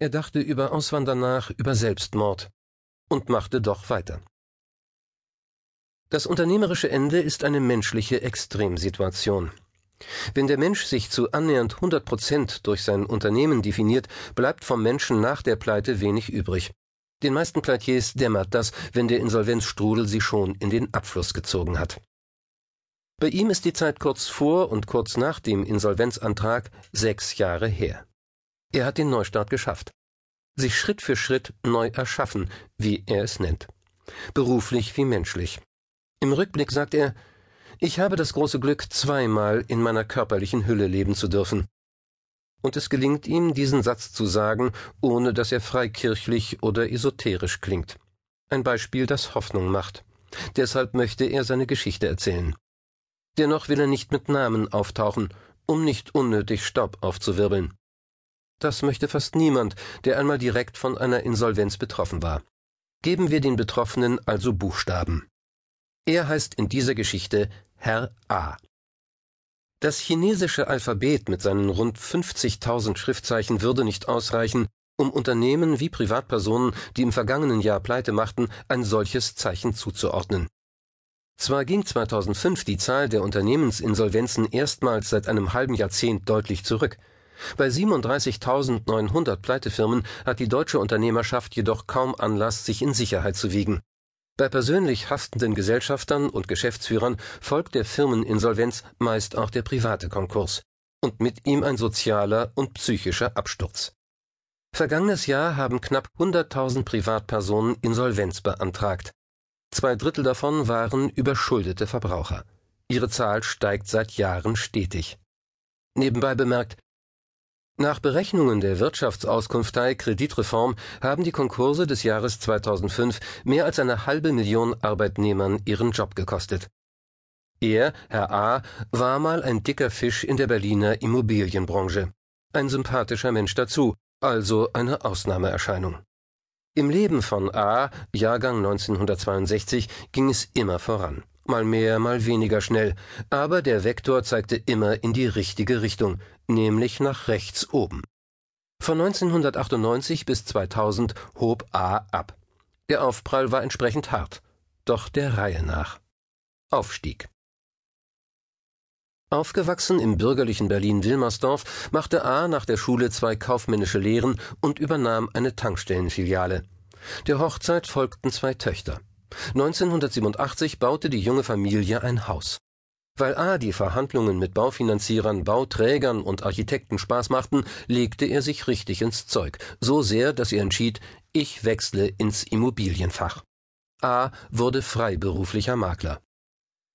Er dachte über Auswandern nach, über Selbstmord und machte doch weiter. Das unternehmerische Ende ist eine menschliche Extremsituation. Wenn der Mensch sich zu annähernd 100 Prozent durch sein Unternehmen definiert, bleibt vom Menschen nach der Pleite wenig übrig. Den meisten Pleitiers dämmert das, wenn der Insolvenzstrudel sie schon in den Abfluss gezogen hat. Bei ihm ist die Zeit kurz vor und kurz nach dem Insolvenzantrag sechs Jahre her. Er hat den Neustart geschafft. Sich Schritt für Schritt neu erschaffen, wie er es nennt. Beruflich wie menschlich. Im Rückblick sagt er, ich habe das große Glück, zweimal in meiner körperlichen Hülle leben zu dürfen. Und es gelingt ihm, diesen Satz zu sagen, ohne dass er freikirchlich oder esoterisch klingt. Ein Beispiel, das Hoffnung macht. Deshalb möchte er seine Geschichte erzählen. Dennoch will er nicht mit Namen auftauchen, um nicht unnötig Staub aufzuwirbeln. Das möchte fast niemand, der einmal direkt von einer Insolvenz betroffen war. Geben wir den Betroffenen also Buchstaben. Er heißt in dieser Geschichte Herr A. Das chinesische Alphabet mit seinen rund 50.000 Schriftzeichen würde nicht ausreichen, um Unternehmen wie Privatpersonen, die im vergangenen Jahr Pleite machten, ein solches Zeichen zuzuordnen. Zwar ging 2005 die Zahl der Unternehmensinsolvenzen erstmals seit einem halben Jahrzehnt deutlich zurück. Bei 37.900 Pleitefirmen hat die deutsche Unternehmerschaft jedoch kaum Anlass, sich in Sicherheit zu wiegen. Bei persönlich haftenden Gesellschaftern und Geschäftsführern folgt der Firmeninsolvenz meist auch der private Konkurs und mit ihm ein sozialer und psychischer Absturz. Vergangenes Jahr haben knapp 100.000 Privatpersonen Insolvenz beantragt. Zwei Drittel davon waren überschuldete Verbraucher. Ihre Zahl steigt seit Jahren stetig. Nebenbei bemerkt, nach Berechnungen der Wirtschaftsauskunftei Kreditreform haben die Konkurse des Jahres 2005 mehr als eine halbe Million Arbeitnehmern ihren Job gekostet. Er, Herr A., war mal ein dicker Fisch in der Berliner Immobilienbranche. Ein sympathischer Mensch dazu, also eine Ausnahmeerscheinung. Im Leben von A, Jahrgang 1962, ging es immer voran. Mal mehr, mal weniger schnell, aber der Vektor zeigte immer in die richtige Richtung, nämlich nach rechts oben. Von 1998 bis 2000 hob A ab. Der Aufprall war entsprechend hart, doch der Reihe nach. Aufstieg. Aufgewachsen im bürgerlichen Berlin-Wilmersdorf machte A nach der Schule zwei kaufmännische Lehren und übernahm eine Tankstellenfiliale. Der Hochzeit folgten zwei Töchter. 1987 baute die junge Familie ein Haus. Weil A die Verhandlungen mit Baufinanzierern, Bauträgern und Architekten Spaß machten, legte er sich richtig ins Zeug, so sehr, dass er entschied, ich wechsle ins Immobilienfach. A wurde freiberuflicher Makler.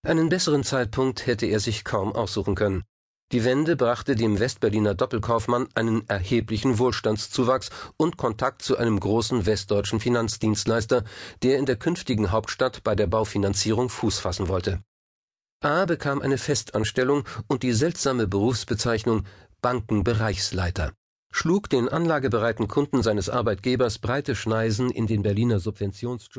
Einen besseren Zeitpunkt hätte er sich kaum aussuchen können. Die Wende brachte dem Westberliner Doppelkaufmann einen erheblichen Wohlstandszuwachs und Kontakt zu einem großen westdeutschen Finanzdienstleister, der in der künftigen Hauptstadt bei der Baufinanzierung Fuß fassen wollte. A bekam eine Festanstellung und die seltsame Berufsbezeichnung Bankenbereichsleiter, schlug den anlagebereiten Kunden seines Arbeitgebers breite Schneisen in den Berliner Subventionsdschungel